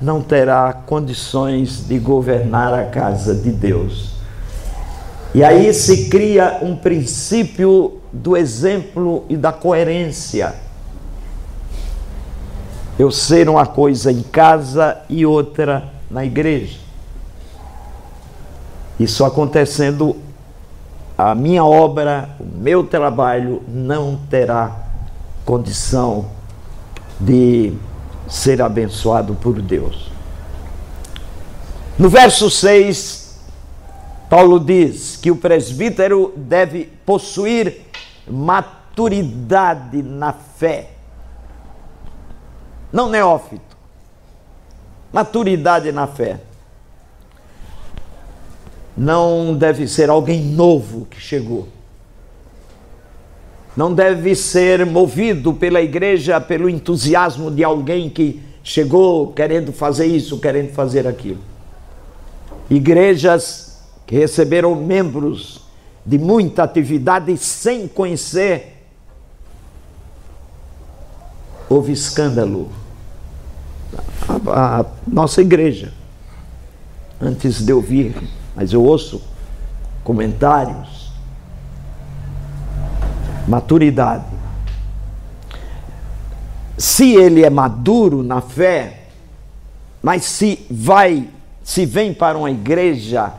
não terá condições de governar a casa de Deus. E aí se cria um princípio do exemplo e da coerência. Eu ser uma coisa em casa e outra na igreja. Isso acontecendo, a minha obra, o meu trabalho não terá condição de ser abençoado por Deus. No verso 6, Paulo diz que o presbítero deve possuir maturidade na fé. Não neófito. Maturidade na fé. Não deve ser alguém novo que chegou não deve ser movido pela igreja pelo entusiasmo de alguém que chegou querendo fazer isso, querendo fazer aquilo. igrejas que receberam membros de muita atividade sem conhecer, houve escândalo. A, a nossa igreja, antes de eu vir, mas eu ouço comentários, maturidade. Se ele é maduro na fé, mas se vai, se vem para uma igreja,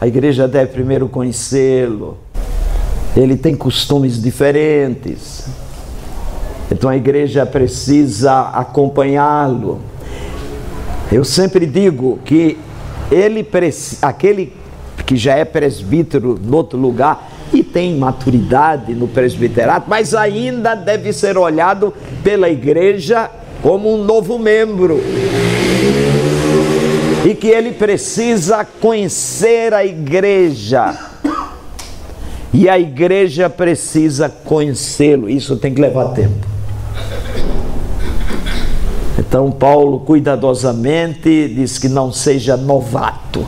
a igreja deve primeiro conhecê-lo. Ele tem costumes diferentes. Então a igreja precisa acompanhá-lo. Eu sempre digo que ele aquele que já é presbítero no outro lugar e tem maturidade no presbiterato, mas ainda deve ser olhado pela igreja como um novo membro. E que ele precisa conhecer a igreja. E a igreja precisa conhecê-lo. Isso tem que levar tempo. Então, Paulo cuidadosamente diz que não seja novato.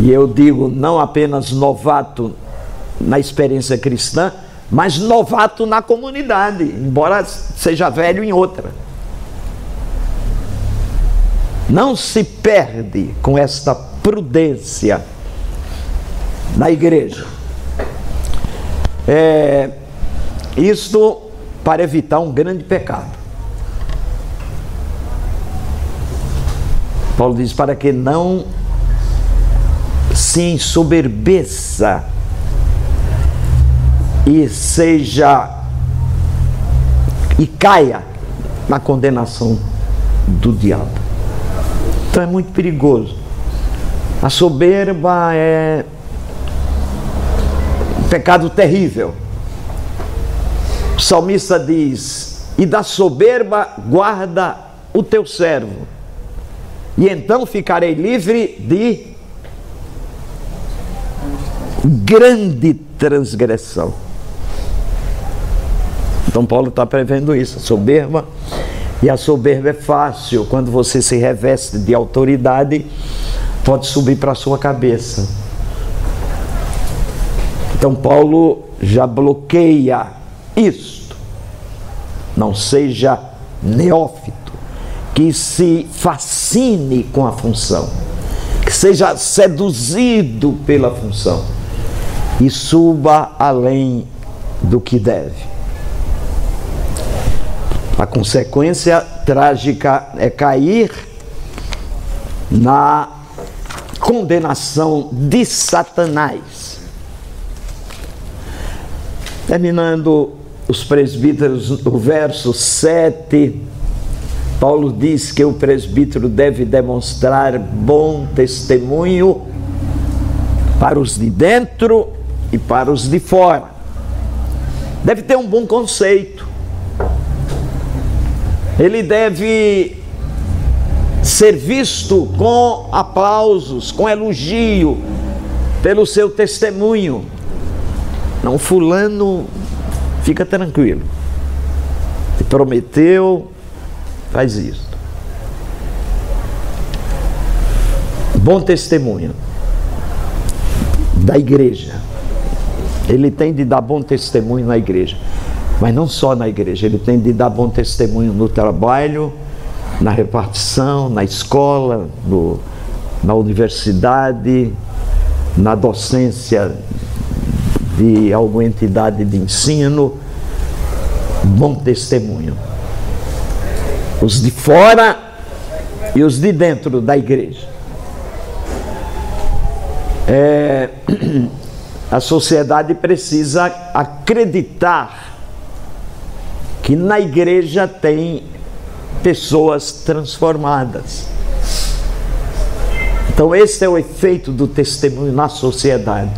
E eu digo não apenas novato na experiência cristã, mas novato na comunidade, embora seja velho em outra. Não se perde com esta prudência na igreja. É, isto para evitar um grande pecado. Paulo diz: para que não se ensoberbeça e seja e caia na condenação do diabo. Então é muito perigoso. A soberba é um pecado terrível. O salmista diz: E da soberba guarda o teu servo, e então ficarei livre de grande transgressão. Então, Paulo está prevendo isso, a soberba. E a soberba é fácil, quando você se reveste de autoridade, pode subir para a sua cabeça. Então, Paulo já bloqueia isto. Não seja neófito, que se fascine com a função, que seja seduzido pela função e suba além do que deve. A consequência trágica é cair na condenação de Satanás. Terminando os presbíteros, o verso 7, Paulo diz que o presbítero deve demonstrar bom testemunho para os de dentro e para os de fora. Deve ter um bom conceito. Ele deve ser visto com aplausos, com elogio pelo seu testemunho. Não, fulano Fica tranquilo. Te prometeu, faz isso. Bom testemunho da igreja. Ele tem de dar bom testemunho na igreja. Mas não só na igreja, ele tem de dar bom testemunho no trabalho, na repartição, na escola, no, na universidade, na docência de alguma entidade de ensino, bom testemunho. Os de fora e os de dentro da igreja. É, a sociedade precisa acreditar que na igreja tem pessoas transformadas. Então, esse é o efeito do testemunho na sociedade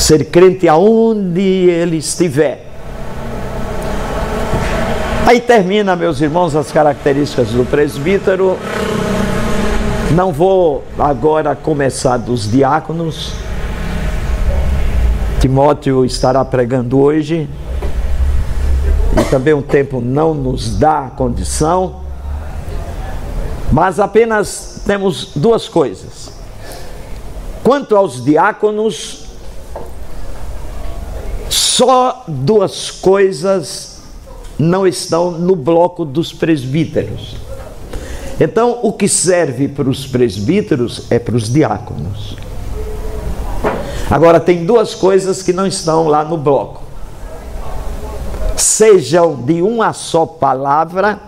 ser crente aonde ele estiver. Aí termina, meus irmãos, as características do presbítero. Não vou agora começar dos diáconos. Timóteo estará pregando hoje. E Também o tempo não nos dá condição, mas apenas temos duas coisas. Quanto aos diáconos, só duas coisas não estão no bloco dos presbíteros. Então, o que serve para os presbíteros é para os diáconos. Agora, tem duas coisas que não estão lá no bloco. Sejam de uma só palavra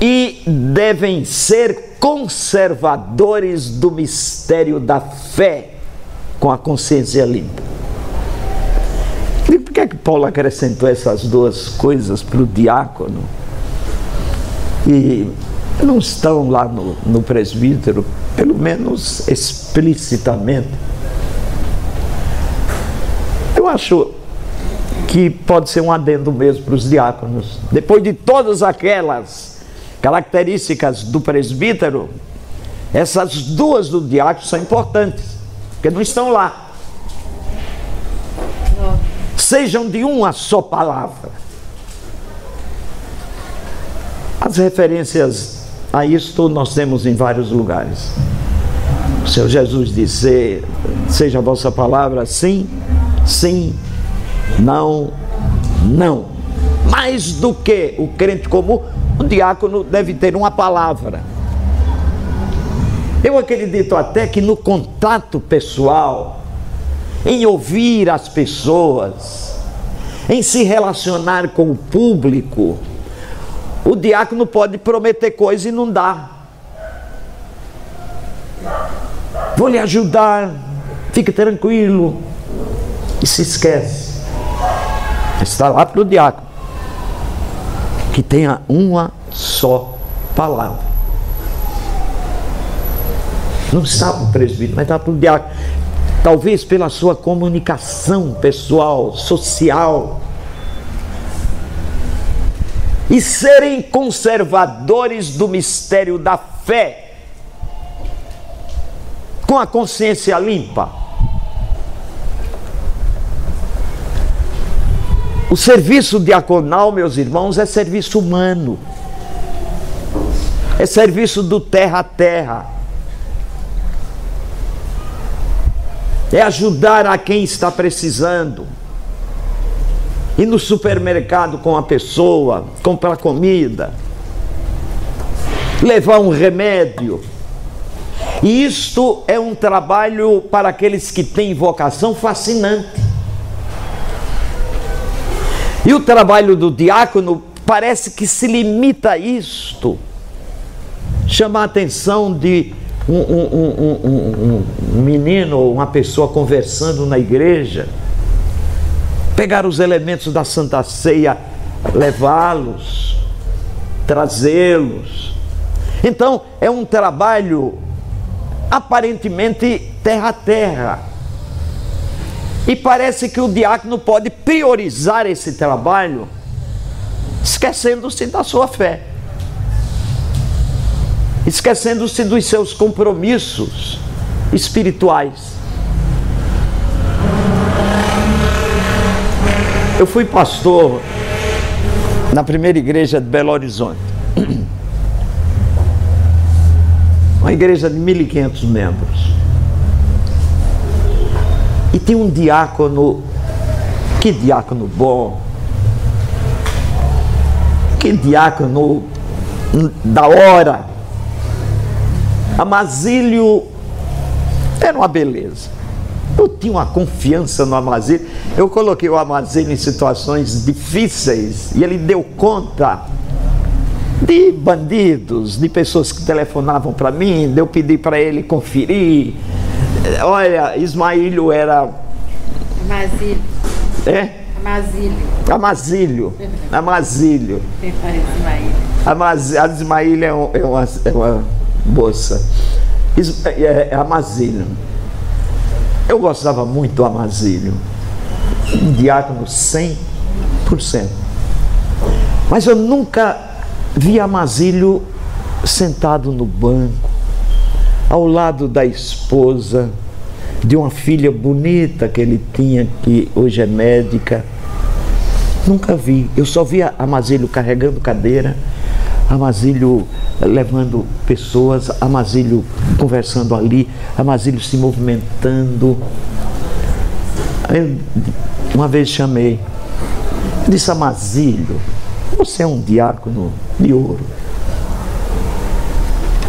e devem ser conservadores do mistério da fé com a consciência limpa. E por que é que Paulo acrescentou essas duas coisas para o diácono? E não estão lá no, no presbítero, pelo menos explicitamente. Eu acho que pode ser um adendo mesmo para os diáconos. Depois de todas aquelas características do presbítero, essas duas do diácono são importantes, porque não estão lá. Sejam de uma só palavra. As referências a isto nós temos em vários lugares. O Senhor Jesus disse: Seja a vossa palavra sim, sim, não, não. Mais do que o crente comum, o diácono deve ter uma palavra. Eu acredito até que no contato pessoal, em ouvir as pessoas, em se relacionar com o público, o diácono pode prometer coisa e não dá. Vou lhe ajudar, fique tranquilo. E se esquece. Está lá para o diácono. Que tenha uma só palavra. Não está para o presbítero, mas está para o diácono. Talvez pela sua comunicação pessoal, social, e serem conservadores do mistério da fé, com a consciência limpa. O serviço diaconal, meus irmãos, é serviço humano, é serviço do terra a terra, é ajudar a quem está precisando ir no supermercado com a pessoa, comprar comida, levar um remédio. E isto é um trabalho para aqueles que têm vocação fascinante. E o trabalho do diácono parece que se limita a isto. Chamar a atenção de um, um, um, menino ou uma pessoa conversando na igreja pegar os elementos da Santa Ceia, levá-los, trazê-los. Então, é um trabalho aparentemente terra a terra. E parece que o diácono pode priorizar esse trabalho, esquecendo-se da sua fé, esquecendo-se dos seus compromissos espirituais. Eu fui pastor na primeira igreja de Belo Horizonte. Uma igreja de 1.500 membros. E tem um diácono, que diácono bom, que diácono da hora. Amazílio era uma beleza. Eu tinha uma confiança no Amazílio. Eu coloquei o Amazílio em situações difíceis e ele deu conta de bandidos, de pessoas que telefonavam para mim, eu pedi para ele conferir. Olha, Ismaílio era. Amazílio. É? Amazílio. Amazílio. Amazílio. Ismaílio. A Ismaílio é, um, é, uma, é uma moça. Is, é, é Amazílio. Eu gostava muito do Amazílio, um diácono 100%. Mas eu nunca vi Amazílio sentado no banco, ao lado da esposa, de uma filha bonita que ele tinha, que hoje é médica. Nunca vi. Eu só via Amazílio carregando cadeira, Amazílio levando pessoas, Amazílio conversando ali, Amazílio se movimentando. Aí, uma vez chamei, disse Amazílio, você é um diácono de ouro.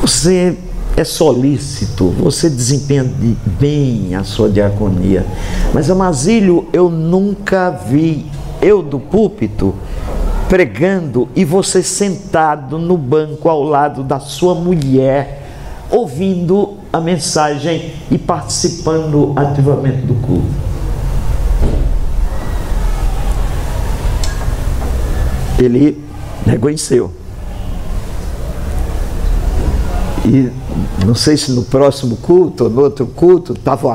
Você é solícito, você desempenha bem a sua diaconia. Mas Amazílio, eu nunca vi eu do púlpito pregando e você sentado no banco ao lado da sua mulher, ouvindo a mensagem e participando ativamente do culto. Ele reconheceu. E não sei se no próximo culto ou no outro culto estava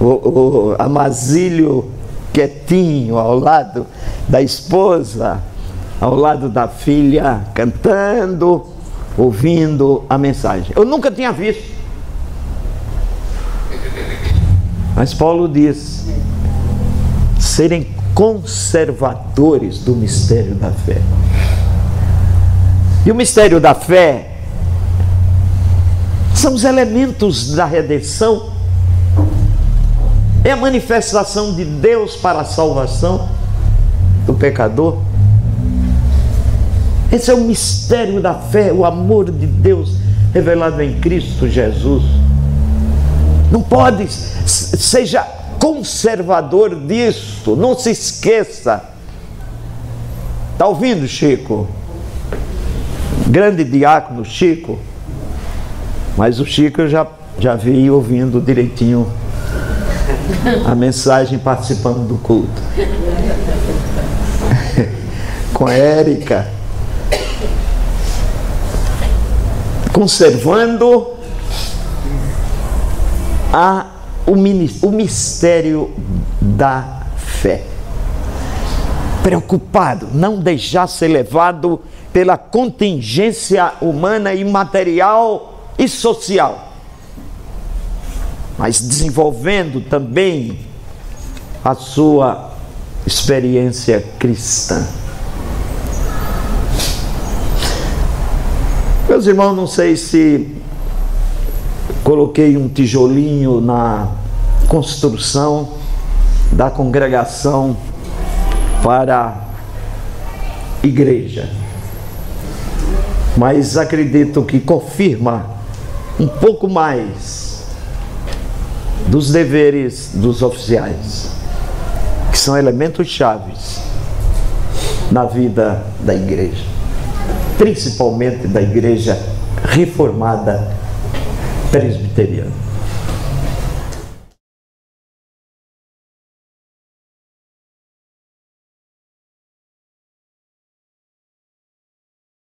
o, o, o Amazílio quietinho ao lado da esposa, ao lado da filha, cantando, ouvindo a mensagem. Eu nunca tinha visto. Mas Paulo diz: serem conservadores do mistério da fé. E o mistério da fé são os elementos da redenção é a manifestação de Deus para a salvação do pecador. Esse é o mistério da fé, o amor de Deus revelado em Cristo Jesus. Não pode, seja conservador disso, não se esqueça. Está ouvindo, Chico? Grande diácono Chico. Mas o Chico eu já, já vi ouvindo direitinho a mensagem participando do culto. Com a Érica. Conservando a, o, o mistério da fé. Preocupado, não deixar ser levado pela contingência humana e material e social mas desenvolvendo também a sua experiência cristã. Meus irmãos, não sei se coloquei um tijolinho na construção da congregação para igreja. Mas acredito que confirma um pouco mais dos deveres dos oficiais, que são elementos chaves na vida da igreja, principalmente da igreja reformada presbiteriana.